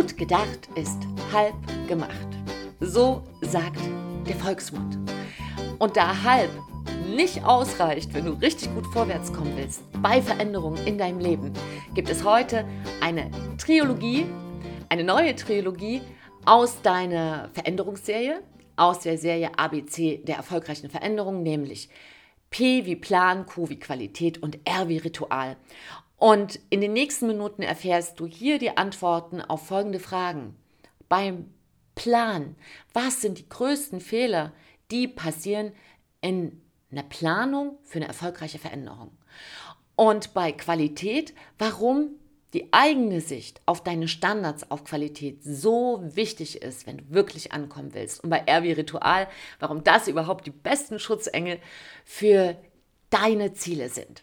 Gut gedacht ist halb gemacht. So sagt der Volksmund. Und da halb nicht ausreicht, wenn du richtig gut vorwärts kommen willst bei Veränderungen in deinem Leben, gibt es heute eine Trilogie, eine neue Trilogie aus deiner Veränderungsserie, aus der Serie ABC der erfolgreichen Veränderungen, nämlich P wie Plan, Q wie Qualität und R wie Ritual. Und in den nächsten Minuten erfährst du hier die Antworten auf folgende Fragen. Beim Plan, was sind die größten Fehler, die passieren in einer Planung für eine erfolgreiche Veränderung? Und bei Qualität, warum die eigene Sicht auf deine Standards auf Qualität so wichtig ist, wenn du wirklich ankommen willst. Und bei R wie Ritual, warum das überhaupt die besten Schutzengel für deine Ziele sind.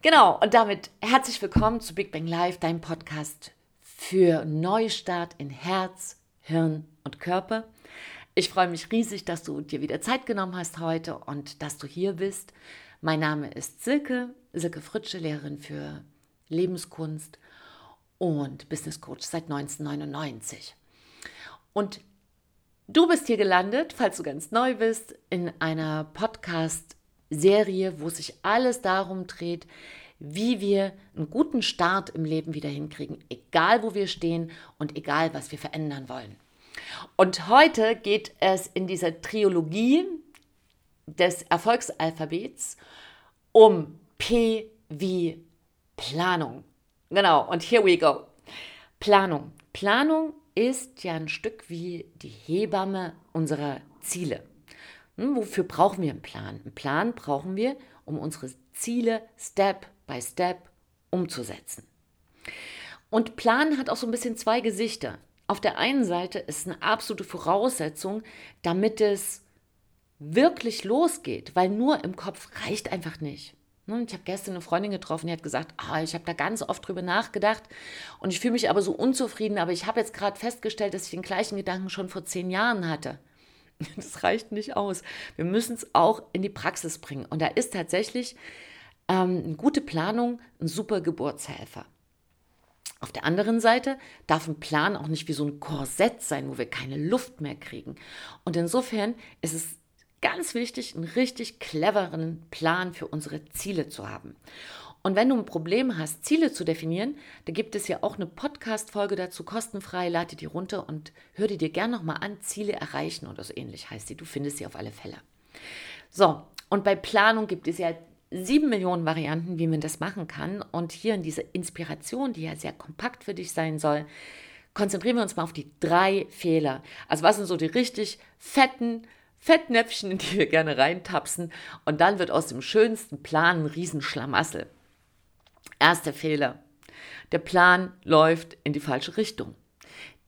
Genau, und damit herzlich willkommen zu Big Bang Live, deinem Podcast für Neustart in Herz, Hirn und Körper. Ich freue mich riesig, dass du dir wieder Zeit genommen hast heute und dass du hier bist. Mein Name ist Silke, Silke Fritsche, Lehrerin für Lebenskunst und Business Coach seit 1999. Und du bist hier gelandet, falls du ganz neu bist, in einer Podcast- Serie, wo sich alles darum dreht, wie wir einen guten Start im Leben wieder hinkriegen, egal wo wir stehen und egal was wir verändern wollen. Und heute geht es in dieser Trilogie des Erfolgsalphabets um P wie Planung. Genau, und here we go. Planung. Planung ist ja ein Stück wie die Hebamme unserer Ziele. Hm, wofür brauchen wir einen Plan? Einen Plan brauchen wir, um unsere Ziele Step by Step umzusetzen. Und Plan hat auch so ein bisschen zwei Gesichter. Auf der einen Seite ist eine absolute Voraussetzung, damit es wirklich losgeht, weil nur im Kopf reicht einfach nicht. Ne, ich habe gestern eine Freundin getroffen, die hat gesagt, ah, ich habe da ganz oft drüber nachgedacht und ich fühle mich aber so unzufrieden, aber ich habe jetzt gerade festgestellt, dass ich den gleichen Gedanken schon vor zehn Jahren hatte. Das reicht nicht aus. Wir müssen es auch in die Praxis bringen. Und da ist tatsächlich ähm, eine gute Planung ein super Geburtshelfer. Auf der anderen Seite darf ein Plan auch nicht wie so ein Korsett sein, wo wir keine Luft mehr kriegen. Und insofern ist es ganz wichtig, einen richtig cleveren Plan für unsere Ziele zu haben. Und wenn du ein Problem hast, Ziele zu definieren, da gibt es ja auch eine Podcast-Folge dazu kostenfrei. Lade die runter und hör dir gerne nochmal an. Ziele erreichen oder so ähnlich heißt sie. Du findest sie auf alle Fälle. So, und bei Planung gibt es ja sieben Millionen Varianten, wie man das machen kann. Und hier in dieser Inspiration, die ja sehr kompakt für dich sein soll, konzentrieren wir uns mal auf die drei Fehler. Also was sind so die richtig fetten Fettnäpfchen, in die wir gerne reintapsen. Und dann wird aus dem schönsten Plan ein Riesenschlamassel. Erster Fehler. Der Plan läuft in die falsche Richtung.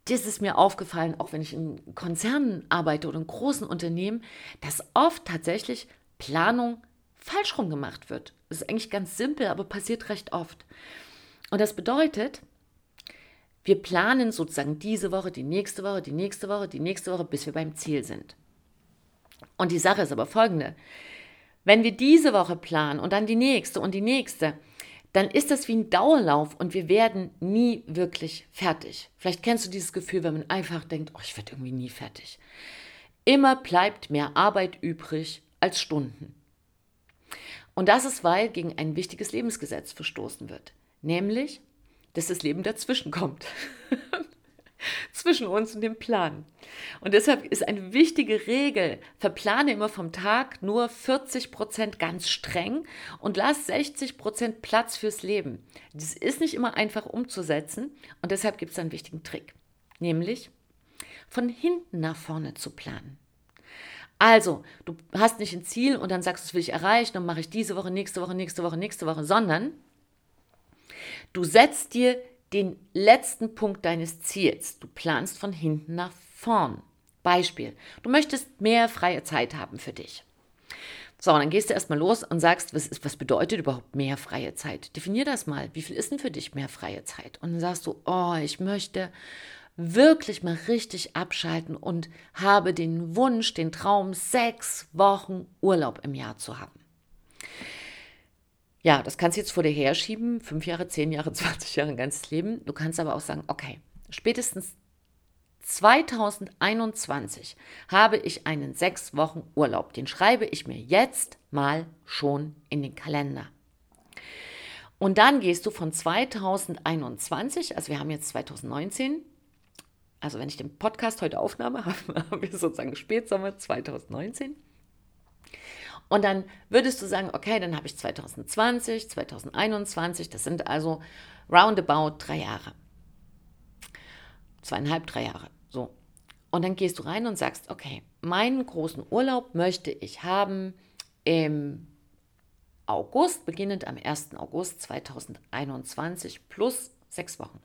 Das ist mir aufgefallen, auch wenn ich in Konzernen arbeite oder in großen Unternehmen, dass oft tatsächlich Planung falsch rum gemacht wird. Das ist eigentlich ganz simpel, aber passiert recht oft. Und das bedeutet, wir planen sozusagen diese Woche, die nächste Woche, die nächste Woche, die nächste Woche, bis wir beim Ziel sind. Und die Sache ist aber folgende. Wenn wir diese Woche planen und dann die nächste und die nächste, dann ist das wie ein Dauerlauf und wir werden nie wirklich fertig. Vielleicht kennst du dieses Gefühl, wenn man einfach denkt, oh, ich werde irgendwie nie fertig. Immer bleibt mehr Arbeit übrig als Stunden. Und das ist, weil gegen ein wichtiges Lebensgesetz verstoßen wird, nämlich, dass das Leben dazwischen kommt. zwischen uns und dem Plan. Und deshalb ist eine wichtige Regel, verplane immer vom Tag nur 40 Prozent ganz streng und lass 60 Prozent Platz fürs Leben. Das ist nicht immer einfach umzusetzen und deshalb gibt es einen wichtigen Trick, nämlich von hinten nach vorne zu planen. Also, du hast nicht ein Ziel und dann sagst du, das will ich erreichen und mache ich diese Woche, nächste Woche, nächste Woche, nächste Woche, sondern du setzt dir den letzten Punkt deines Ziels. Du planst von hinten nach vorn. Beispiel, du möchtest mehr freie Zeit haben für dich. So, dann gehst du erstmal los und sagst, was, ist, was bedeutet überhaupt mehr freie Zeit? Definier das mal. Wie viel ist denn für dich mehr freie Zeit? Und dann sagst du, oh, ich möchte wirklich mal richtig abschalten und habe den Wunsch, den Traum, sechs Wochen Urlaub im Jahr zu haben. Ja, das kannst du jetzt vor dir herschieben, fünf Jahre, zehn Jahre, 20 Jahre, ein ganzes Leben. Du kannst aber auch sagen, okay, spätestens 2021 habe ich einen sechs Wochen Urlaub. Den schreibe ich mir jetzt mal schon in den Kalender. Und dann gehst du von 2021, also wir haben jetzt 2019, also wenn ich den Podcast heute aufnahme, haben wir sozusagen Spätsommer 2019. Und dann würdest du sagen, okay, dann habe ich 2020, 2021, das sind also roundabout drei Jahre. Zweieinhalb, drei Jahre. So. Und dann gehst du rein und sagst, okay, meinen großen Urlaub möchte ich haben im August, beginnend am 1. August 2021 plus sechs Wochen.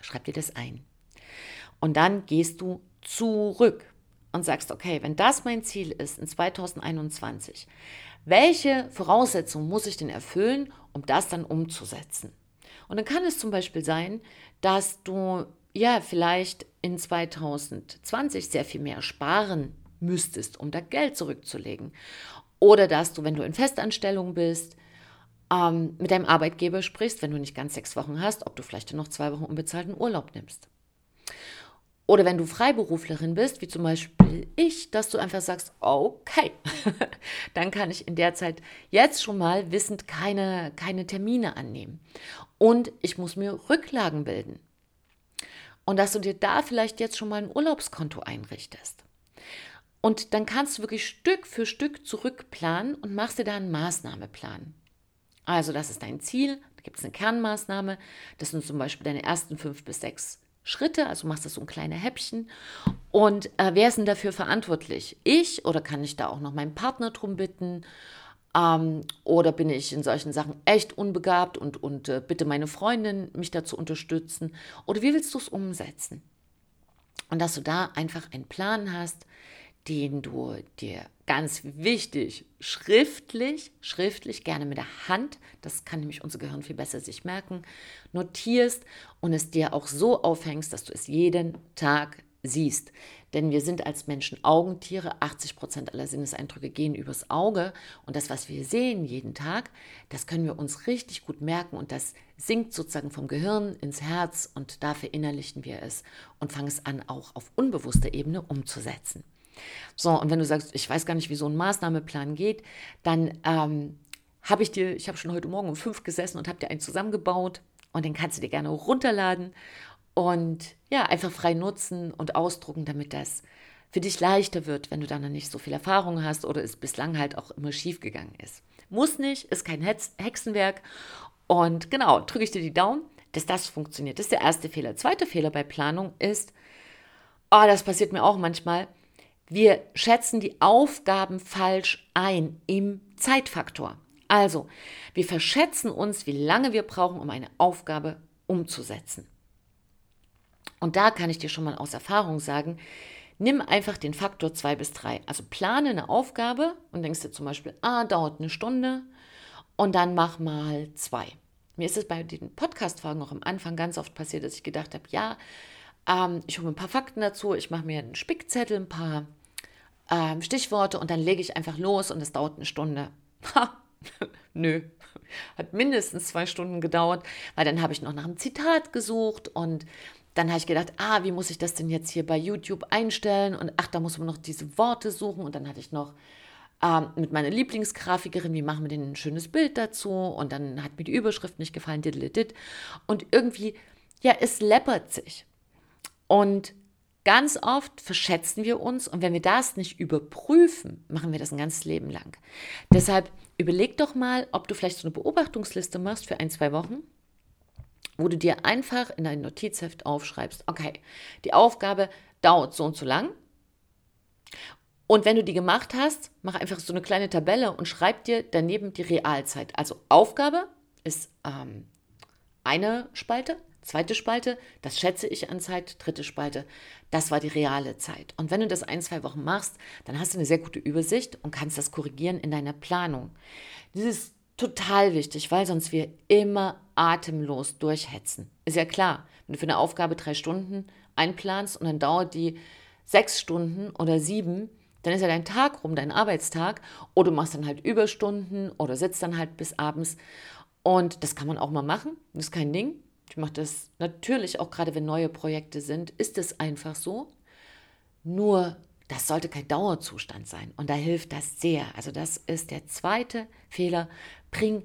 Schreib dir das ein. Und dann gehst du zurück und sagst, okay, wenn das mein Ziel ist in 2021, welche Voraussetzungen muss ich denn erfüllen, um das dann umzusetzen? Und dann kann es zum Beispiel sein, dass du ja vielleicht in 2020 sehr viel mehr sparen müsstest, um da Geld zurückzulegen. Oder dass du, wenn du in Festanstellung bist, ähm, mit deinem Arbeitgeber sprichst, wenn du nicht ganz sechs Wochen hast, ob du vielleicht noch zwei Wochen unbezahlten Urlaub nimmst. Oder wenn du Freiberuflerin bist, wie zum Beispiel ich, dass du einfach sagst, okay, dann kann ich in der Zeit jetzt schon mal wissend keine, keine Termine annehmen. Und ich muss mir Rücklagen bilden. Und dass du dir da vielleicht jetzt schon mal ein Urlaubskonto einrichtest. Und dann kannst du wirklich Stück für Stück zurückplanen und machst dir da einen Maßnahmeplan. Also das ist dein Ziel, da gibt es eine Kernmaßnahme, das sind zum Beispiel deine ersten fünf bis sechs Schritte, also machst du so ein kleine Häppchen. Und äh, wer ist denn dafür verantwortlich? Ich oder kann ich da auch noch meinen Partner drum bitten? Ähm, oder bin ich in solchen Sachen echt unbegabt und, und äh, bitte meine Freundin, mich dazu unterstützen? Oder wie willst du es umsetzen? Und dass du da einfach einen Plan hast, den du dir ganz wichtig schriftlich, schriftlich, gerne mit der Hand, das kann nämlich unser Gehirn viel besser sich merken, notierst und es dir auch so aufhängst, dass du es jeden Tag siehst. Denn wir sind als Menschen Augentiere, 80 Prozent aller Sinneseindrücke gehen übers Auge und das, was wir sehen jeden Tag, das können wir uns richtig gut merken und das sinkt sozusagen vom Gehirn ins Herz und da verinnerlichen wir es und fangen es an, auch auf unbewusster Ebene umzusetzen. So, und wenn du sagst, ich weiß gar nicht, wie so ein Maßnahmeplan geht, dann ähm, habe ich dir, ich habe schon heute Morgen um fünf gesessen und habe dir einen zusammengebaut und den kannst du dir gerne runterladen und ja, einfach frei nutzen und ausdrucken, damit das für dich leichter wird, wenn du dann nicht so viel Erfahrung hast oder es bislang halt auch immer schief gegangen ist. Muss nicht, ist kein Hexenwerk. Und genau, drücke ich dir die Daumen, dass das funktioniert. Das ist der erste Fehler. Zweiter Fehler bei Planung ist, oh, das passiert mir auch manchmal, wir schätzen die Aufgaben falsch ein im Zeitfaktor. Also, wir verschätzen uns, wie lange wir brauchen, um eine Aufgabe umzusetzen. Und da kann ich dir schon mal aus Erfahrung sagen, nimm einfach den Faktor 2 bis 3. Also plane eine Aufgabe und denkst dir zum Beispiel, ah, dauert eine Stunde und dann mach mal zwei. Mir ist es bei den Podcast-Fragen auch am Anfang ganz oft passiert, dass ich gedacht habe, ja, ähm, ich hole mir ein paar Fakten dazu, ich mache mir einen Spickzettel, ein paar ähm, Stichworte und dann lege ich einfach los und es dauert eine Stunde. Ha, nö. Hat mindestens zwei Stunden gedauert, weil dann habe ich noch nach einem Zitat gesucht und dann habe ich gedacht, ah, wie muss ich das denn jetzt hier bei YouTube einstellen? Und ach, da muss man noch diese Worte suchen. Und dann hatte ich noch ähm, mit meiner Lieblingsgrafikerin, wie machen wir denn ein schönes Bild dazu? Und dann hat mir die Überschrift nicht gefallen, dit, Und irgendwie, ja, es läppert sich. Und ganz oft verschätzen wir uns und wenn wir das nicht überprüfen, machen wir das ein ganzes Leben lang. Deshalb überleg doch mal, ob du vielleicht so eine Beobachtungsliste machst für ein, zwei Wochen, wo du dir einfach in dein Notizheft aufschreibst, okay, die Aufgabe dauert so und so lang. Und wenn du die gemacht hast, mach einfach so eine kleine Tabelle und schreib dir daneben die Realzeit. Also Aufgabe ist ähm, eine Spalte, Zweite Spalte, das schätze ich an Zeit. Dritte Spalte, das war die reale Zeit. Und wenn du das ein, zwei Wochen machst, dann hast du eine sehr gute Übersicht und kannst das korrigieren in deiner Planung. Das ist total wichtig, weil sonst wir immer atemlos durchhetzen. Ist ja klar, wenn du für eine Aufgabe drei Stunden einplanst und dann dauert die sechs Stunden oder sieben, dann ist ja dein Tag rum, dein Arbeitstag, oder du machst dann halt Überstunden oder sitzt dann halt bis abends. Und das kann man auch mal machen, das ist kein Ding. Ich mache das natürlich auch gerade, wenn neue Projekte sind, ist es einfach so. Nur das sollte kein Dauerzustand sein. Und da hilft das sehr. Also das ist der zweite Fehler. Bring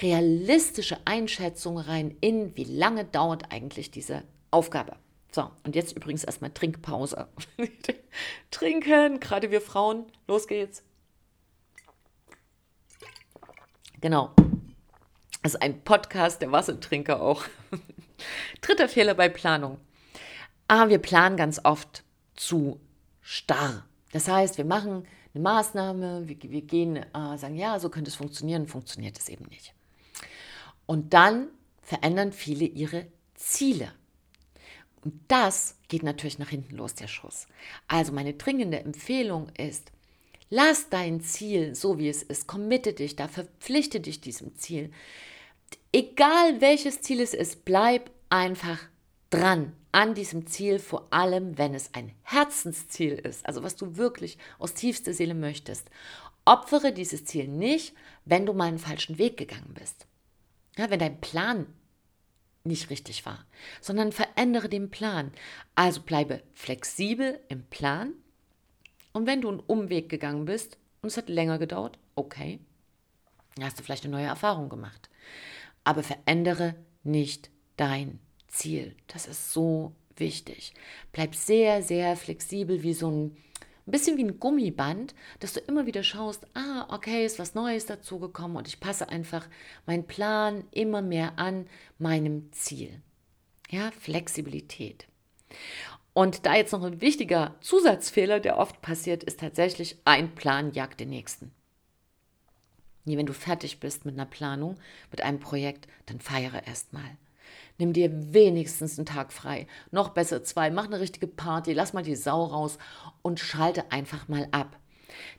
realistische Einschätzungen rein in, wie lange dauert eigentlich diese Aufgabe. So, und jetzt übrigens erstmal Trinkpause. Trinken, gerade wir Frauen. Los geht's. Genau. Das ist ein Podcast der Wassertrinker auch. Dritter Fehler bei Planung. Ah, wir planen ganz oft zu starr. Das heißt, wir machen eine Maßnahme, wir, wir gehen, äh, sagen, ja, so könnte es funktionieren, funktioniert es eben nicht. Und dann verändern viele ihre Ziele. Und das geht natürlich nach hinten los, der Schuss. Also meine dringende Empfehlung ist, lass dein Ziel so, wie es ist, committe dich da, verpflichte dich diesem Ziel. Egal welches Ziel es ist, bleib einfach dran an diesem Ziel, vor allem wenn es ein Herzensziel ist, also was du wirklich aus tiefster Seele möchtest. Opfere dieses Ziel nicht, wenn du mal einen falschen Weg gegangen bist. Ja, wenn dein Plan nicht richtig war, sondern verändere den Plan. Also bleibe flexibel im Plan. Und wenn du einen Umweg gegangen bist und es hat länger gedauert, okay, hast du vielleicht eine neue Erfahrung gemacht. Aber verändere nicht dein Ziel. Das ist so wichtig. Bleib sehr, sehr flexibel wie so ein ein bisschen wie ein Gummiband, dass du immer wieder schaust, ah, okay, ist was Neues dazugekommen und ich passe einfach meinen Plan immer mehr an meinem Ziel. Ja, Flexibilität. Und da jetzt noch ein wichtiger Zusatzfehler, der oft passiert, ist tatsächlich ein Plan jagt den nächsten. Wenn du fertig bist mit einer Planung, mit einem Projekt, dann feiere erstmal. Nimm dir wenigstens einen Tag frei. Noch besser zwei. Mach eine richtige Party. Lass mal die Sau raus und schalte einfach mal ab.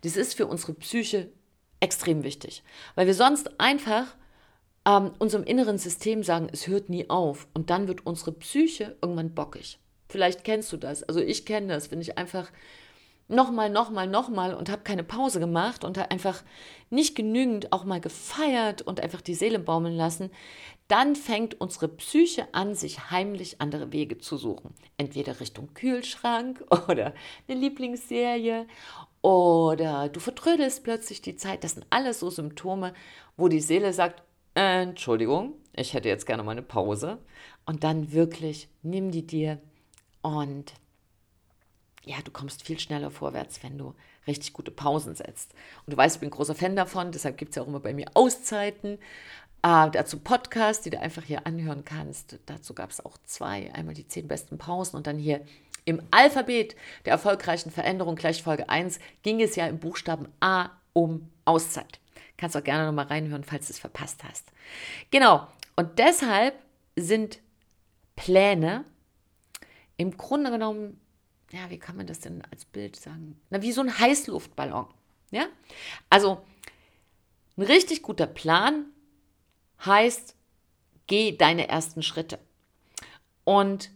Das ist für unsere Psyche extrem wichtig, weil wir sonst einfach ähm, unserem inneren System sagen, es hört nie auf. Und dann wird unsere Psyche irgendwann bockig. Vielleicht kennst du das. Also ich kenne das, wenn ich einfach nochmal, nochmal, nochmal und habe keine Pause gemacht und einfach nicht genügend auch mal gefeiert und einfach die Seele baumeln lassen, dann fängt unsere Psyche an, sich heimlich andere Wege zu suchen. Entweder Richtung Kühlschrank oder eine Lieblingsserie oder du vertrödelst plötzlich die Zeit. Das sind alles so Symptome, wo die Seele sagt, Entschuldigung, ich hätte jetzt gerne mal eine Pause. Und dann wirklich nimm die dir und ja, du kommst viel schneller vorwärts, wenn du richtig gute Pausen setzt. Und du weißt, ich bin ein großer Fan davon, deshalb gibt es ja auch immer bei mir Auszeiten. Äh, dazu Podcasts, die du einfach hier anhören kannst. Dazu gab es auch zwei. Einmal die zehn besten Pausen und dann hier im Alphabet der erfolgreichen Veränderung, gleich Folge 1, ging es ja im Buchstaben A um Auszeit. Kannst auch gerne nochmal reinhören, falls du es verpasst hast. Genau. Und deshalb sind Pläne im Grunde genommen ja, wie kann man das denn als Bild sagen? Na, wie so ein Heißluftballon. Ja? Also, ein richtig guter Plan heißt, geh deine ersten Schritte. Und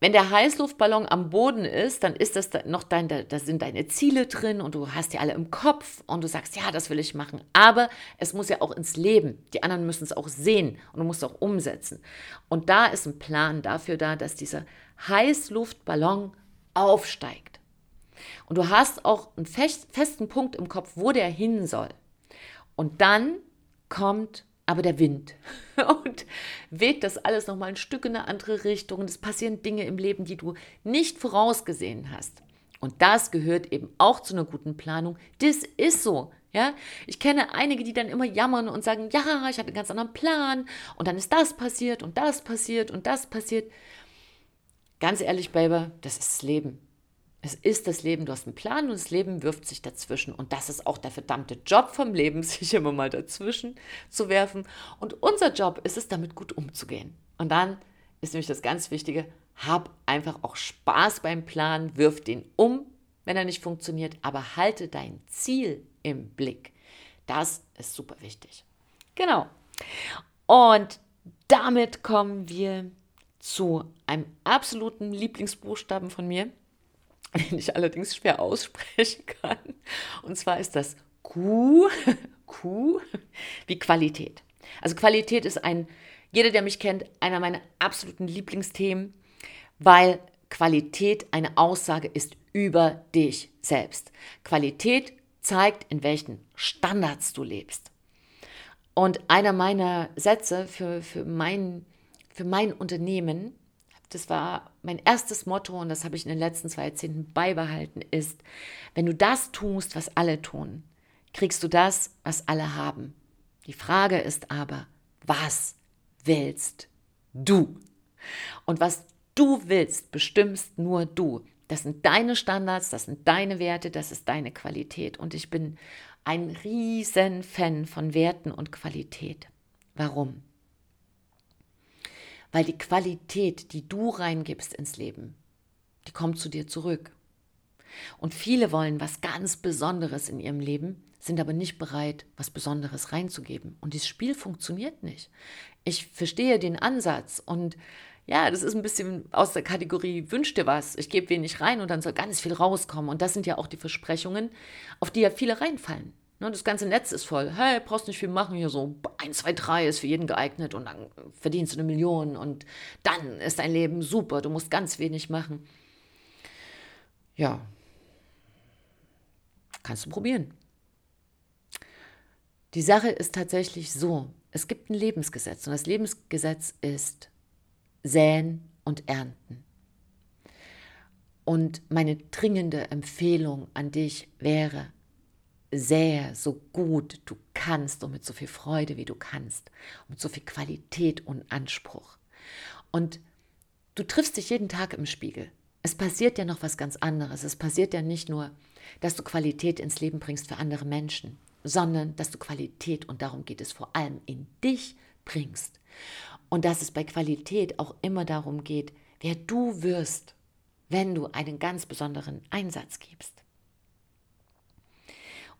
wenn der Heißluftballon am Boden ist, dann ist das noch dein, da sind deine Ziele drin und du hast die alle im Kopf und du sagst, ja, das will ich machen. Aber es muss ja auch ins Leben. Die anderen müssen es auch sehen und du musst es auch umsetzen. Und da ist ein Plan dafür da, dass dieser Heißluftballon aufsteigt. Und du hast auch einen festen Punkt im Kopf, wo der hin soll. Und dann kommt aber der Wind und weht das alles nochmal ein Stück in eine andere Richtung. Und es passieren Dinge im Leben, die du nicht vorausgesehen hast. Und das gehört eben auch zu einer guten Planung. Das ist so. Ja, ich kenne einige, die dann immer jammern und sagen, ja, ich hatte einen ganz anderen Plan und dann ist das passiert und das passiert und das passiert. Ganz ehrlich, Baby, das ist das Leben. Es ist das Leben. Du hast einen Plan und das Leben wirft sich dazwischen. Und das ist auch der verdammte Job vom Leben, sich immer mal dazwischen zu werfen. Und unser Job ist es, damit gut umzugehen. Und dann ist nämlich das ganz Wichtige, hab einfach auch Spaß beim Plan, wirf den um, wenn er nicht funktioniert, aber halte dein Ziel im Blick. Das ist super wichtig. Genau. Und damit kommen wir zu einem absoluten Lieblingsbuchstaben von mir, den ich allerdings schwer aussprechen kann. Und zwar ist das Q, Q wie Qualität. Also Qualität ist ein Jeder, der mich kennt, einer meiner absoluten Lieblingsthemen, weil Qualität eine Aussage ist über dich selbst. Qualität zeigt, in welchen Standards du lebst. Und einer meiner Sätze für, für, mein, für mein Unternehmen, das war mein erstes Motto und das habe ich in den letzten zwei Jahrzehnten beibehalten, ist, wenn du das tust, was alle tun, kriegst du das, was alle haben. Die Frage ist aber, was willst du? Und was du willst, bestimmst nur du. Das sind deine Standards, das sind deine Werte, das ist deine Qualität. Und ich bin ein riesen Fan von Werten und Qualität. Warum? Weil die Qualität, die du reingibst ins Leben, die kommt zu dir zurück. Und viele wollen was ganz Besonderes in ihrem Leben, sind aber nicht bereit, was Besonderes reinzugeben. Und dieses Spiel funktioniert nicht. Ich verstehe den Ansatz und ja, das ist ein bisschen aus der Kategorie wünsch dir was. Ich gebe wenig rein und dann soll ganz viel rauskommen. Und das sind ja auch die Versprechungen, auf die ja viele reinfallen. Ne, das ganze Netz ist voll. Hey, brauchst nicht viel machen, hier so 1, 2, 3 ist für jeden geeignet und dann verdienst du eine Million und dann ist dein Leben super. Du musst ganz wenig machen. Ja, kannst du probieren. Die Sache ist tatsächlich so, es gibt ein Lebensgesetz und das Lebensgesetz ist säen und ernten. Und meine dringende Empfehlung an dich wäre, sähe so gut du kannst und mit so viel Freude wie du kannst, mit so viel Qualität und Anspruch. Und du triffst dich jeden Tag im Spiegel. Es passiert ja noch was ganz anderes. Es passiert ja nicht nur, dass du Qualität ins Leben bringst für andere Menschen, sondern dass du Qualität, und darum geht es vor allem, in dich bringst. Und dass es bei Qualität auch immer darum geht, wer du wirst, wenn du einen ganz besonderen Einsatz gibst.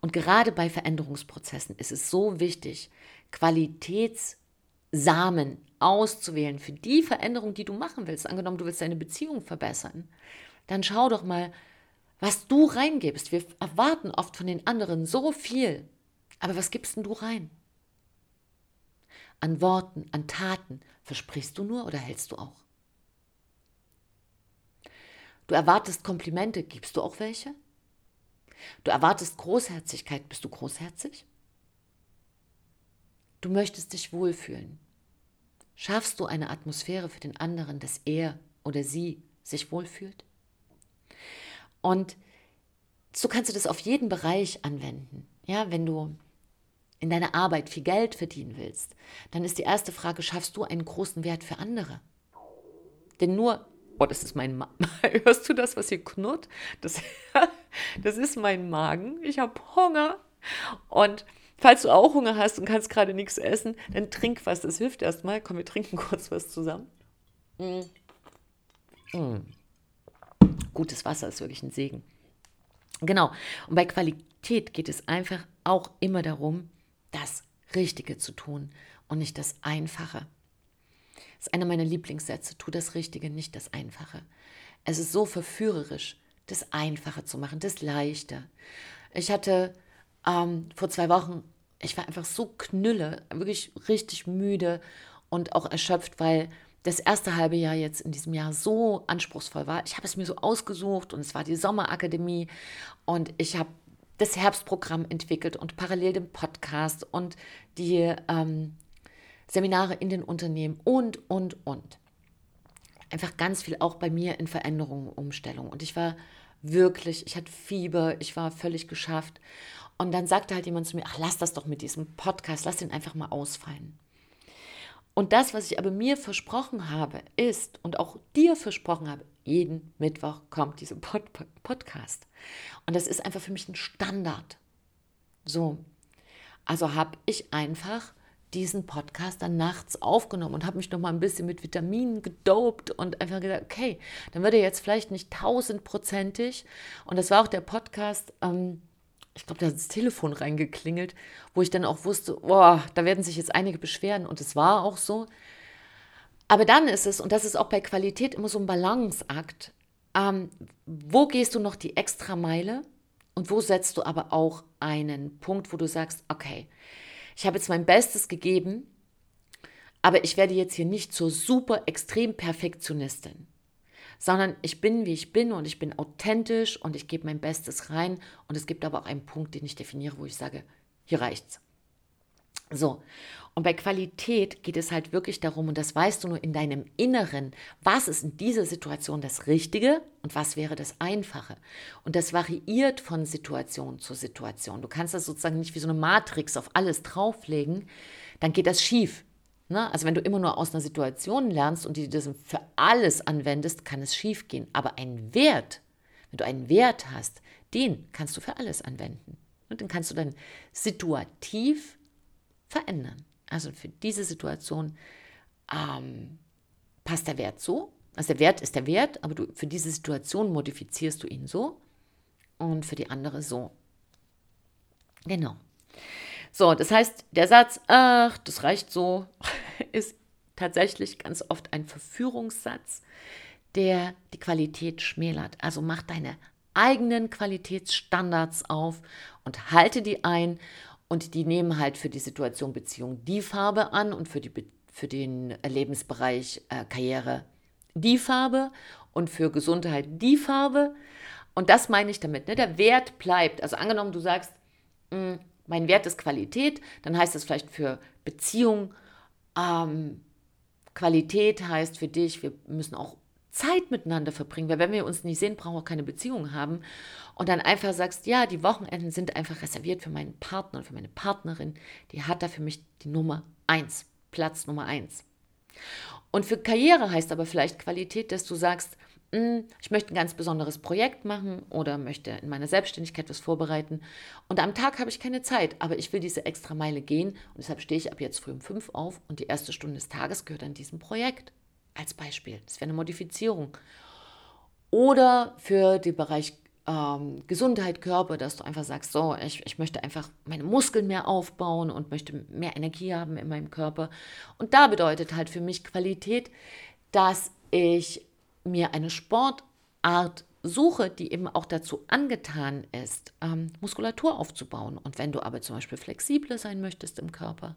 Und gerade bei Veränderungsprozessen ist es so wichtig, Qualitätssamen auszuwählen für die Veränderung, die du machen willst. Angenommen, du willst deine Beziehung verbessern, dann schau doch mal, was du reingibst. Wir erwarten oft von den anderen so viel, aber was gibst denn du rein? an Worten, an Taten? Versprichst du nur oder hältst du auch? Du erwartest Komplimente, gibst du auch welche? Du erwartest Großherzigkeit, bist du großherzig? Du möchtest dich wohlfühlen. Schaffst du eine Atmosphäre für den anderen, dass er oder sie sich wohlfühlt? Und so kannst du das auf jeden Bereich anwenden. Ja, wenn du in deiner Arbeit viel Geld verdienen willst, dann ist die erste Frage, schaffst du einen großen Wert für andere? Denn nur, oh, das ist mein Magen. Hörst du das, was hier knurrt? Das, das ist mein Magen. Ich habe Hunger. Und falls du auch Hunger hast und kannst gerade nichts essen, dann trink was. Das hilft erstmal. Komm, wir trinken kurz was zusammen. Mm. Mm. Gutes Wasser ist wirklich ein Segen. Genau. Und bei Qualität geht es einfach auch immer darum, das Richtige zu tun und nicht das Einfache. Das ist einer meiner Lieblingssätze. Tu das Richtige, nicht das Einfache. Es ist so verführerisch, das Einfache zu machen, das Leichte. Ich hatte ähm, vor zwei Wochen, ich war einfach so knülle, wirklich richtig müde und auch erschöpft, weil das erste halbe Jahr jetzt in diesem Jahr so anspruchsvoll war. Ich habe es mir so ausgesucht und es war die Sommerakademie und ich habe das Herbstprogramm entwickelt und parallel den Podcast und die ähm, Seminare in den Unternehmen und, und, und. Einfach ganz viel auch bei mir in Veränderungen, Umstellung. Und ich war wirklich, ich hatte Fieber, ich war völlig geschafft. Und dann sagte halt jemand zu mir, ach, lass das doch mit diesem Podcast, lass den einfach mal ausfallen. Und das, was ich aber mir versprochen habe, ist und auch dir versprochen habe, jeden Mittwoch kommt dieser Pod Podcast. Und das ist einfach für mich ein Standard. So. Also habe ich einfach diesen Podcast dann nachts aufgenommen und habe mich noch mal ein bisschen mit Vitaminen gedopt und einfach gesagt, okay, dann wird er jetzt vielleicht nicht tausendprozentig. Und das war auch der Podcast, ähm, ich glaube, da hat das Telefon reingeklingelt, wo ich dann auch wusste, boah, da werden sich jetzt einige beschweren. Und es war auch so. Aber dann ist es, und das ist auch bei Qualität immer so ein Balanceakt, ähm, wo gehst du noch die extra Meile und wo setzt du aber auch einen Punkt, wo du sagst, okay, ich habe jetzt mein Bestes gegeben, aber ich werde jetzt hier nicht zur super extrem Perfektionistin, sondern ich bin, wie ich bin und ich bin authentisch und ich gebe mein Bestes rein und es gibt aber auch einen Punkt, den ich definiere, wo ich sage, hier reicht's. So, und bei Qualität geht es halt wirklich darum, und das weißt du nur in deinem Inneren, was ist in dieser Situation das Richtige und was wäre das Einfache. Und das variiert von Situation zu Situation. Du kannst das sozusagen nicht wie so eine Matrix auf alles drauflegen, dann geht das schief. Ne? Also wenn du immer nur aus einer Situation lernst und die das für alles anwendest, kann es schief gehen. Aber ein Wert, wenn du einen Wert hast, den kannst du für alles anwenden. Und den kannst du dann situativ verändern. Also für diese Situation ähm, passt der Wert so. Also der Wert ist der Wert, aber du, für diese Situation modifizierst du ihn so und für die andere so. Genau. So, das heißt, der Satz, ach, das reicht so, ist tatsächlich ganz oft ein Verführungssatz, der die Qualität schmälert. Also mach deine eigenen Qualitätsstandards auf und halte die ein und die nehmen halt für die Situation Beziehung die Farbe an und für, die, für den Lebensbereich äh, Karriere die Farbe und für Gesundheit die Farbe. Und das meine ich damit. Ne? Der Wert bleibt. Also angenommen, du sagst, mh, hm, mein Wert ist Qualität, dann heißt das vielleicht für Beziehung, ähm, Qualität heißt für dich, wir müssen auch Zeit miteinander verbringen, weil wenn wir uns nicht sehen, brauchen wir auch keine Beziehung haben. Und dann einfach sagst, ja, die Wochenenden sind einfach reserviert für meinen Partner und für meine Partnerin, die hat da für mich die Nummer eins, Platz Nummer eins. Und für Karriere heißt aber vielleicht Qualität, dass du sagst, hm, ich möchte ein ganz besonderes Projekt machen oder möchte in meiner Selbstständigkeit was vorbereiten. Und am Tag habe ich keine Zeit, aber ich will diese extra Meile gehen und deshalb stehe ich ab jetzt früh um fünf auf und die erste Stunde des Tages gehört an diesem Projekt. Als Beispiel. Das wäre eine Modifizierung. Oder für den Bereich ähm, Gesundheit, Körper, dass du einfach sagst, so, ich, ich möchte einfach meine Muskeln mehr aufbauen und möchte mehr Energie haben in meinem Körper. Und da bedeutet halt für mich Qualität, dass ich mir eine Sportart suche, die eben auch dazu angetan ist, ähm, Muskulatur aufzubauen. Und wenn du aber zum Beispiel flexibler sein möchtest im Körper,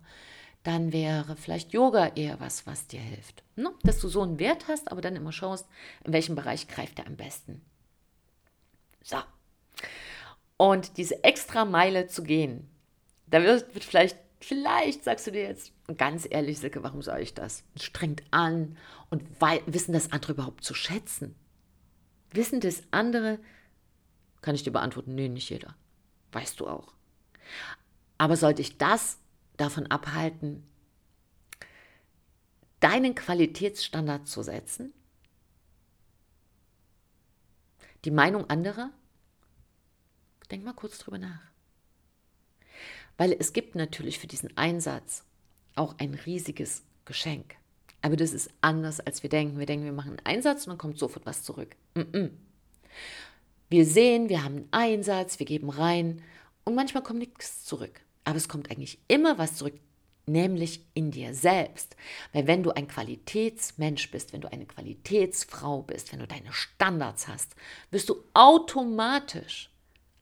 dann wäre vielleicht Yoga eher was, was dir hilft. Ne? Dass du so einen Wert hast, aber dann immer schaust, in welchem Bereich greift er am besten. So. Und diese extra Meile zu gehen, da wird, wird vielleicht, vielleicht sagst du dir jetzt, ganz ehrlich, Silke, warum soll ich das? Strengt an und wissen das andere überhaupt zu schätzen? Wissen das andere? Kann ich dir beantworten, nee, nicht jeder. Weißt du auch. Aber sollte ich das davon abhalten, deinen Qualitätsstandard zu setzen? Die Meinung anderer? Denk mal kurz drüber nach. Weil es gibt natürlich für diesen Einsatz auch ein riesiges Geschenk. Aber das ist anders, als wir denken. Wir denken, wir machen einen Einsatz und dann kommt sofort was zurück. Mm -mm. Wir sehen, wir haben einen Einsatz, wir geben rein und manchmal kommt nichts zurück. Aber es kommt eigentlich immer was zurück, nämlich in dir selbst. Weil wenn du ein Qualitätsmensch bist, wenn du eine Qualitätsfrau bist, wenn du deine Standards hast, wirst du automatisch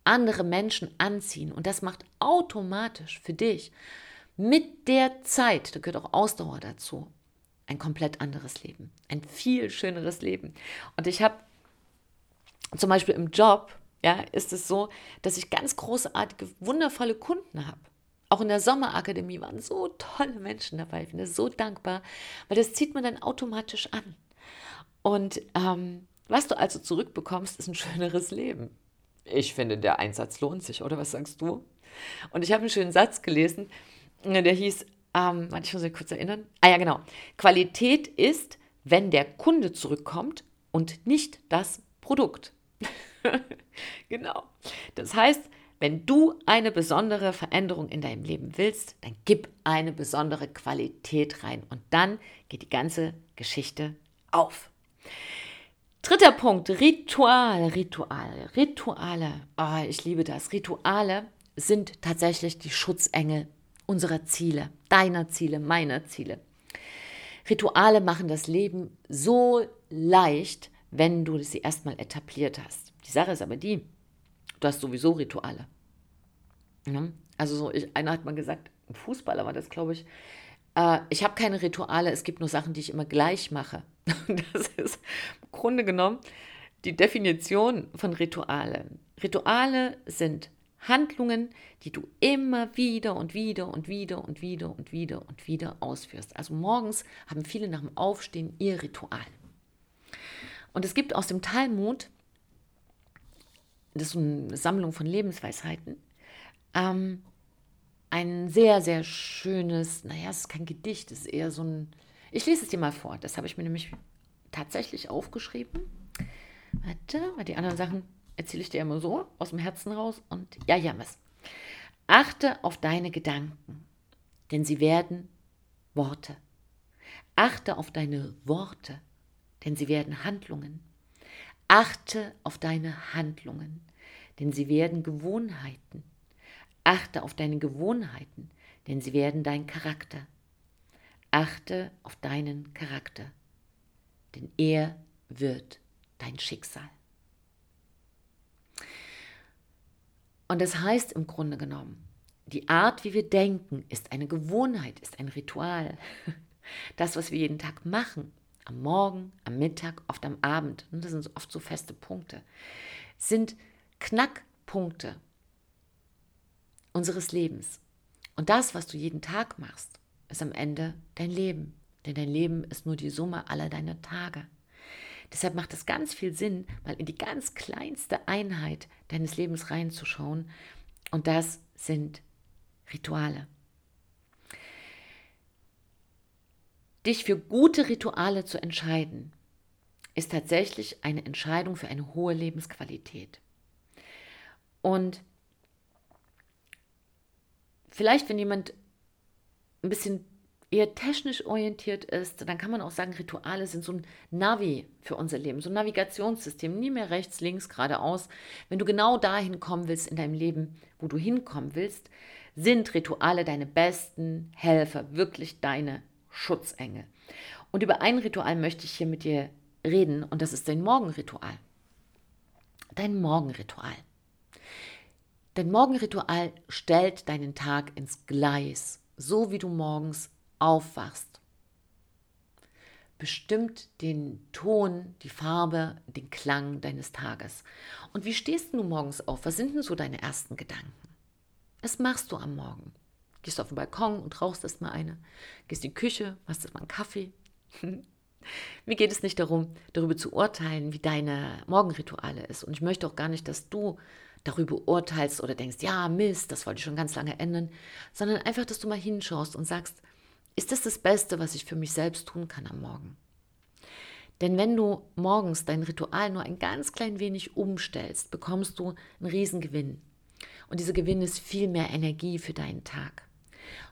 andere Menschen anziehen. Und das macht automatisch für dich mit der Zeit, da gehört auch Ausdauer dazu, ein komplett anderes Leben, ein viel schöneres Leben. Und ich habe zum Beispiel im Job, ja, ist es so, dass ich ganz großartige, wundervolle Kunden habe. Auch in der Sommerakademie waren so tolle Menschen dabei. Ich bin so dankbar, weil das zieht man dann automatisch an. Und ähm, was du also zurückbekommst, ist ein schöneres Leben. Ich finde, der Einsatz lohnt sich, oder was sagst du? Und ich habe einen schönen Satz gelesen, der hieß, ähm, ich muss mich kurz erinnern. Ah ja, genau. Qualität ist, wenn der Kunde zurückkommt und nicht das Produkt. genau. Das heißt, wenn du eine besondere Veränderung in deinem Leben willst, dann gib eine besondere Qualität rein und dann geht die ganze Geschichte auf. Dritter Punkt, Ritual, Rituale, Rituale. Oh, ich liebe das. Rituale sind tatsächlich die Schutzengel unserer Ziele, deiner Ziele, meiner Ziele. Rituale machen das Leben so leicht, wenn du sie erstmal etabliert hast. Die Sache ist aber die, Du hast sowieso Rituale. Ja? Also so, ich, einer hat mal gesagt, ein Fußballer war das, glaube ich, Äh, ich habe keine Rituale, es gibt nur Sachen, die ich immer gleich mache. Das ist im Grunde genommen die Definition von Ritualen. Rituale sind Handlungen, die du immer wieder und wieder und wieder und wieder und wieder und wieder ausführst. Also morgens haben viele nach dem Aufstehen ihr Ritual. Und es gibt aus dem Talmud, das ist eine Sammlung von Lebensweisheiten, ähm, ein sehr, sehr schönes, naja, es ist kein Gedicht, es ist eher so ein, ich lese es dir mal vor, das habe ich mir nämlich tatsächlich aufgeschrieben. Warte, weil die anderen Sachen erzähle ich dir immer so aus dem Herzen raus und ja, ja, was. Achte auf deine Gedanken, denn sie werden Worte. Achte auf deine Worte, denn sie werden Handlungen. Achte auf deine Handlungen, denn sie werden Gewohnheiten. Achte auf deine Gewohnheiten, denn sie werden dein Charakter. Achte auf deinen Charakter, denn er wird dein Schicksal. Und das heißt im Grunde genommen, die Art, wie wir denken, ist eine Gewohnheit, ist ein Ritual. Das, was wir jeden Tag machen, am Morgen, am Mittag, oft am Abend, das sind oft so feste Punkte, sind Knackpunkte unseres Lebens. Und das, was du jeden Tag machst, ist am Ende dein Leben. Denn dein Leben ist nur die Summe aller deiner Tage. Deshalb macht es ganz viel Sinn, mal in die ganz kleinste Einheit deines Lebens reinzuschauen. Und das sind Rituale. Dich für gute Rituale zu entscheiden, ist tatsächlich eine Entscheidung für eine hohe Lebensqualität. Und vielleicht, wenn jemand ein bisschen eher technisch orientiert ist, dann kann man auch sagen, Rituale sind so ein Navi für unser Leben, so ein Navigationssystem, nie mehr rechts, links, geradeaus. Wenn du genau dahin kommen willst in deinem Leben, wo du hinkommen willst, sind Rituale deine besten Helfer, wirklich deine Schutzengel. Und über ein Ritual möchte ich hier mit dir reden und das ist dein Morgenritual. Dein Morgenritual. Dein Morgenritual stellt deinen Tag ins Gleis, so wie du morgens aufwachst. Bestimmt den Ton, die Farbe, den Klang deines Tages. Und wie stehst du morgens auf? Was sind denn so deine ersten Gedanken? Was machst du am Morgen? Gehst du auf den Balkon und rauchst erstmal eine? Gehst in die Küche, machst erstmal einen Kaffee? Mir geht es nicht darum, darüber zu urteilen, wie deine Morgenrituale ist. Und ich möchte auch gar nicht, dass du darüber urteilst oder denkst, ja, Mist, das wollte ich schon ganz lange ändern, sondern einfach, dass du mal hinschaust und sagst, ist das das Beste, was ich für mich selbst tun kann am Morgen. Denn wenn du morgens dein Ritual nur ein ganz klein wenig umstellst, bekommst du einen Riesengewinn. Und dieser Gewinn ist viel mehr Energie für deinen Tag.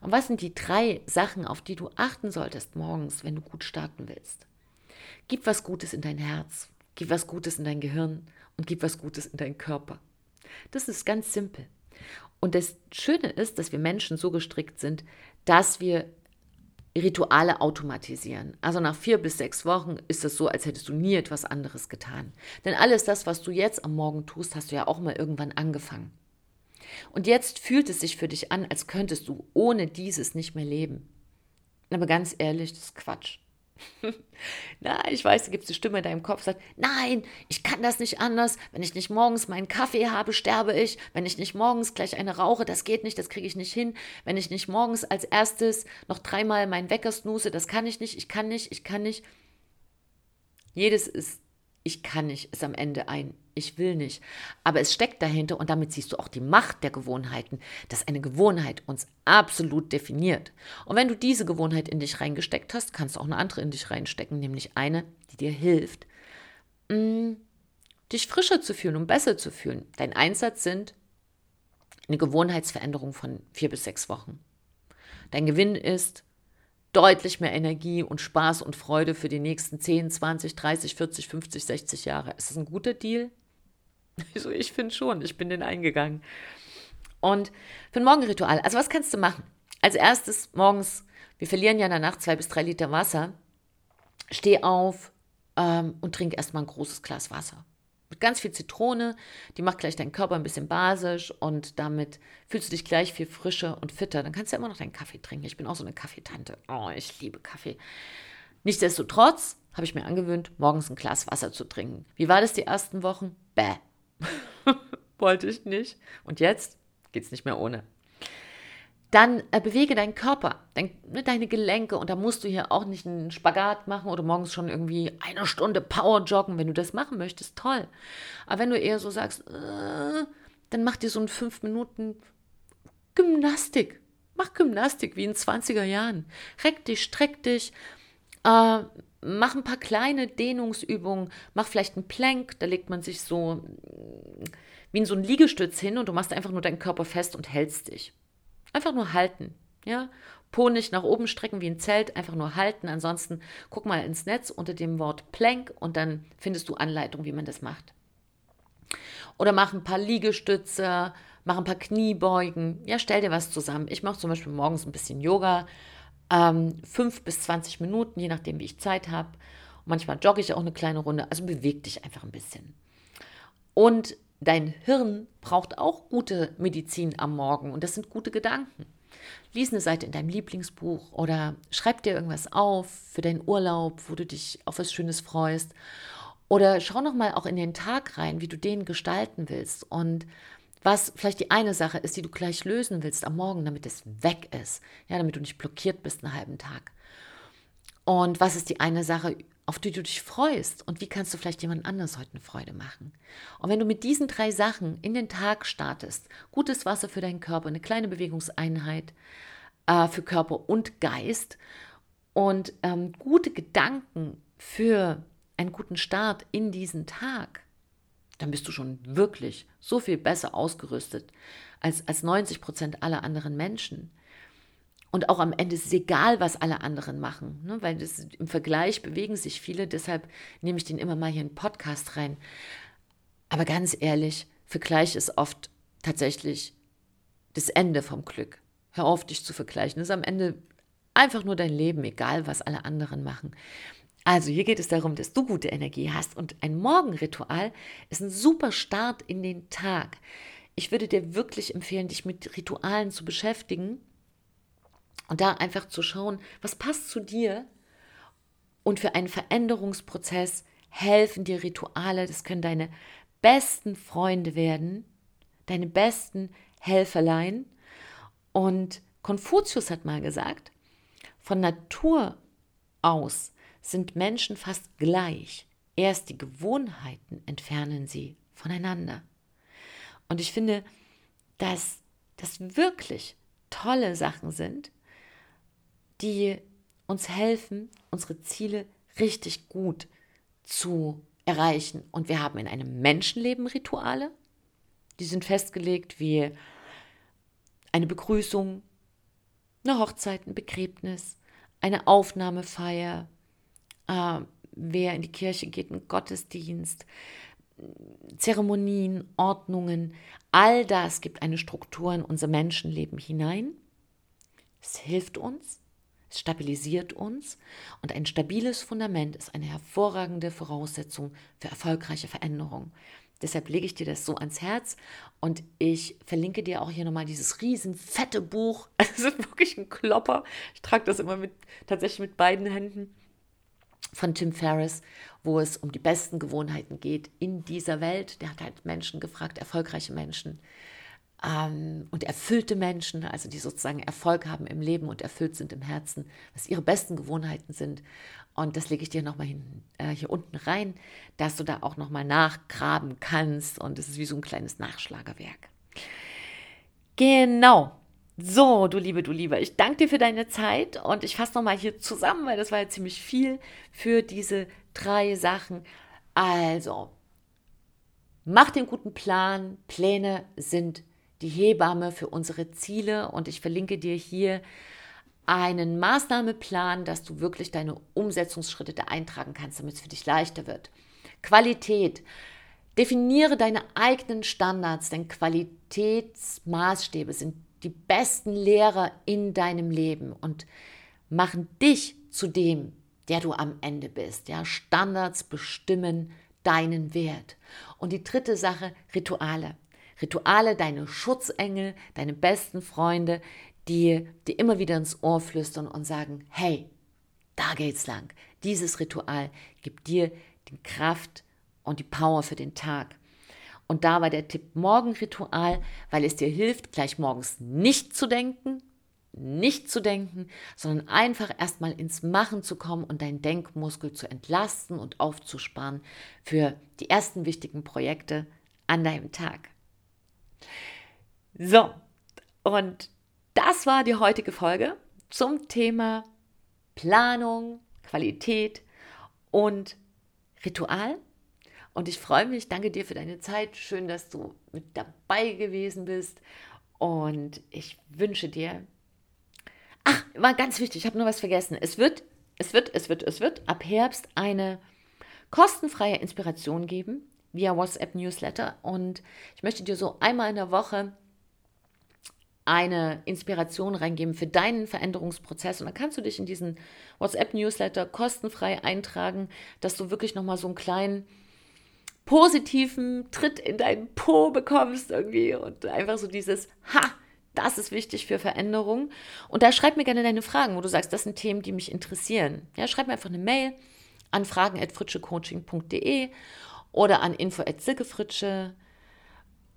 Und was sind die drei Sachen, auf die du achten solltest morgens, wenn du gut starten willst? Gib was Gutes in dein Herz, gib was Gutes in dein Gehirn und gib was Gutes in deinen Körper. Das ist ganz simpel. Und das Schöne ist, dass wir Menschen so gestrickt sind, dass wir Rituale automatisieren. Also nach vier bis sechs Wochen ist es so, als hättest du nie etwas anderes getan. Denn alles das, was du jetzt am Morgen tust, hast du ja auch mal irgendwann angefangen. Und jetzt fühlt es sich für dich an, als könntest du ohne dieses nicht mehr leben. Aber ganz ehrlich, das ist Quatsch. Na, ich weiß, da gibt es eine Stimme in deinem Kopf, sagt, nein, ich kann das nicht anders. Wenn ich nicht morgens meinen Kaffee habe, sterbe ich. Wenn ich nicht morgens gleich eine rauche, das geht nicht, das kriege ich nicht hin. Wenn ich nicht morgens als erstes noch dreimal meinen Wecker snooze, das kann ich nicht, ich kann nicht, ich kann nicht. Jedes ist, ich kann nicht, ist am Ende ein ich will nicht. Aber es steckt dahinter und damit siehst du auch die Macht der Gewohnheiten, dass eine Gewohnheit uns absolut definiert. Und wenn du diese Gewohnheit in dich reingesteckt hast, kannst du auch eine andere in dich reinstecken, nämlich eine, die dir hilft, mm, dich frischer zu fühlen und besser zu fühlen. Dein Einsatz sind eine Gewohnheitsveränderung von vier bis sechs Wochen. Dein Gewinn ist deutlich mehr Energie und Spaß und Freude für die nächsten 10, 20, 30, 40, 50, 60 Jahre. Ist das ein guter Deal? Also ich finde schon, ich bin den eingegangen. Und für ein Morgenritual, also was kannst du machen? Als erstes morgens, wir verlieren ja danach zwei bis drei Liter Wasser. Steh auf ähm, und trink erstmal ein großes Glas Wasser. Mit ganz viel Zitrone, die macht gleich deinen Körper ein bisschen basisch und damit fühlst du dich gleich viel frischer und fitter. Dann kannst du ja immer noch deinen Kaffee trinken. Ich bin auch so eine Kaffeetante. Oh, ich liebe Kaffee. Nichtsdestotrotz habe ich mir angewöhnt, morgens ein Glas Wasser zu trinken. Wie war das die ersten Wochen? Bäh. Wollte ich nicht. Und jetzt geht es nicht mehr ohne. Dann äh, bewege deinen Körper, dein, ne, deine Gelenke und da musst du hier auch nicht einen Spagat machen oder morgens schon irgendwie eine Stunde Power joggen, wenn du das machen möchtest, toll. Aber wenn du eher so sagst, äh, dann mach dir so ein fünf Minuten Gymnastik. Mach Gymnastik wie in 20er Jahren. Reck dich, streck dich, äh, mach ein paar kleine Dehnungsübungen, mach vielleicht einen Plank, da legt man sich so wie in so ein Liegestütz hin und du machst einfach nur deinen Körper fest und hältst dich. Einfach nur halten. Ja? Po nicht nach oben strecken wie ein Zelt, einfach nur halten. Ansonsten guck mal ins Netz unter dem Wort Plank und dann findest du Anleitung, wie man das macht. Oder mach ein paar Liegestütze, mach ein paar Kniebeugen. Ja, stell dir was zusammen. Ich mache zum Beispiel morgens ein bisschen Yoga, ähm, fünf bis 20 Minuten, je nachdem, wie ich Zeit habe. Manchmal jogge ich auch eine kleine Runde. Also beweg dich einfach ein bisschen. Und Dein Hirn braucht auch gute Medizin am Morgen und das sind gute Gedanken. Lies eine Seite in deinem Lieblingsbuch oder schreib dir irgendwas auf für deinen Urlaub, wo du dich auf was Schönes freust. Oder schau nochmal auch in den Tag rein, wie du den gestalten willst und was vielleicht die eine Sache ist, die du gleich lösen willst am Morgen, damit es weg ist, ja, damit du nicht blockiert bist einen halben Tag. Und was ist die eine Sache, auf die du dich freust und wie kannst du vielleicht jemand anders heute eine Freude machen. Und wenn du mit diesen drei Sachen in den Tag startest, gutes Wasser für deinen Körper, eine kleine Bewegungseinheit äh, für Körper und Geist und ähm, gute Gedanken für einen guten Start in diesen Tag, dann bist du schon wirklich so viel besser ausgerüstet als, als 90 Prozent aller anderen Menschen. Und auch am Ende ist es egal, was alle anderen machen, ne? weil das, im Vergleich bewegen sich viele. Deshalb nehme ich den immer mal hier in Podcast rein. Aber ganz ehrlich, Vergleich ist oft tatsächlich das Ende vom Glück. Hör auf, dich zu vergleichen. Das ist am Ende einfach nur dein Leben, egal was alle anderen machen. Also hier geht es darum, dass du gute Energie hast und ein Morgenritual ist ein super Start in den Tag. Ich würde dir wirklich empfehlen, dich mit Ritualen zu beschäftigen und da einfach zu schauen, was passt zu dir und für einen Veränderungsprozess helfen dir Rituale. Das können deine besten Freunde werden, deine besten Helferlein. Und Konfuzius hat mal gesagt, von Natur aus sind Menschen fast gleich. Erst die Gewohnheiten entfernen sie voneinander. Und ich finde, dass das wirklich tolle Sachen sind, die uns helfen, unsere Ziele richtig gut zu erreichen. Und wir haben in einem Menschenleben Rituale, die sind festgelegt wie eine Begrüßung, eine Hochzeit, ein Begräbnis, eine Aufnahmefeier, äh, wer in die Kirche geht, ein Gottesdienst, Zeremonien, Ordnungen, all das gibt eine Struktur in unser Menschenleben hinein. Es hilft uns, es stabilisiert uns und ein stabiles Fundament ist eine hervorragende Voraussetzung für erfolgreiche Veränderung. Deshalb lege ich dir das so ans Herz und ich verlinke dir auch hier nochmal dieses riesen fette Buch. Es ist wirklich ein Klopper. Ich trage das immer mit, tatsächlich mit beiden Händen von Tim Ferriss, wo es um die besten Gewohnheiten geht in dieser Welt. Der hat halt Menschen gefragt, erfolgreiche Menschen, ähm, und erfüllte Menschen, also die sozusagen Erfolg haben im Leben und erfüllt sind im Herzen, was ihre besten Gewohnheiten sind. Und das lege ich dir nochmal äh, hier unten rein, dass du da auch nochmal nachgraben kannst. Und es ist wie so ein kleines Nachschlagerwerk. Genau. So, du Liebe, du Lieber, ich danke dir für deine Zeit und ich fasse nochmal hier zusammen, weil das war ja ziemlich viel für diese drei Sachen. Also, mach den guten Plan. Pläne sind die Hebamme für unsere Ziele und ich verlinke dir hier einen Maßnahmeplan, dass du wirklich deine Umsetzungsschritte da eintragen kannst, damit es für dich leichter wird. Qualität. Definiere deine eigenen Standards, denn Qualitätsmaßstäbe sind die besten Lehrer in deinem Leben und machen dich zu dem, der du am Ende bist. Ja, Standards bestimmen deinen Wert. Und die dritte Sache, Rituale. Rituale, deine Schutzengel, deine besten Freunde, die dir immer wieder ins Ohr flüstern und sagen, hey, da geht's lang. Dieses Ritual gibt dir die Kraft und die Power für den Tag. Und da war der Tipp Morgenritual, weil es dir hilft, gleich morgens nicht zu denken, nicht zu denken, sondern einfach erstmal ins Machen zu kommen und deinen Denkmuskel zu entlasten und aufzusparen für die ersten wichtigen Projekte an deinem Tag. So, und das war die heutige Folge zum Thema Planung, Qualität und Ritual. Und ich freue mich, danke dir für deine Zeit. Schön, dass du mit dabei gewesen bist. Und ich wünsche dir. Ach, war ganz wichtig, ich habe nur was vergessen. Es wird, es wird, es wird, es wird ab Herbst eine kostenfreie Inspiration geben via WhatsApp Newsletter. Und ich möchte dir so einmal in der Woche eine Inspiration reingeben für deinen Veränderungsprozess. Und dann kannst du dich in diesen WhatsApp-Newsletter kostenfrei eintragen, dass du wirklich nochmal so einen kleinen positiven Tritt in deinen Po bekommst irgendwie und einfach so dieses Ha, das ist wichtig für Veränderung. Und da schreib mir gerne deine Fragen, wo du sagst, das sind Themen, die mich interessieren. Ja, schreib mir einfach eine Mail an fragen.fritschecoaching.de oder an info.silkefritsche.de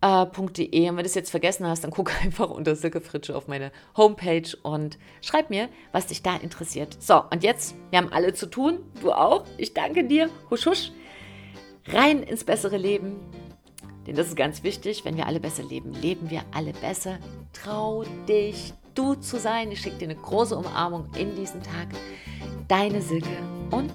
äh, und wenn du das jetzt vergessen hast, dann guck einfach unter Silke Fritsche auf meine Homepage und schreib mir, was dich da interessiert. So, und jetzt, wir haben alle zu tun, du auch. Ich danke dir. Husch, husch. Rein ins bessere Leben. Denn das ist ganz wichtig. Wenn wir alle besser leben, leben wir alle besser. Trau dich, du zu sein. Ich schicke dir eine große Umarmung in diesen Tag. Deine Silke und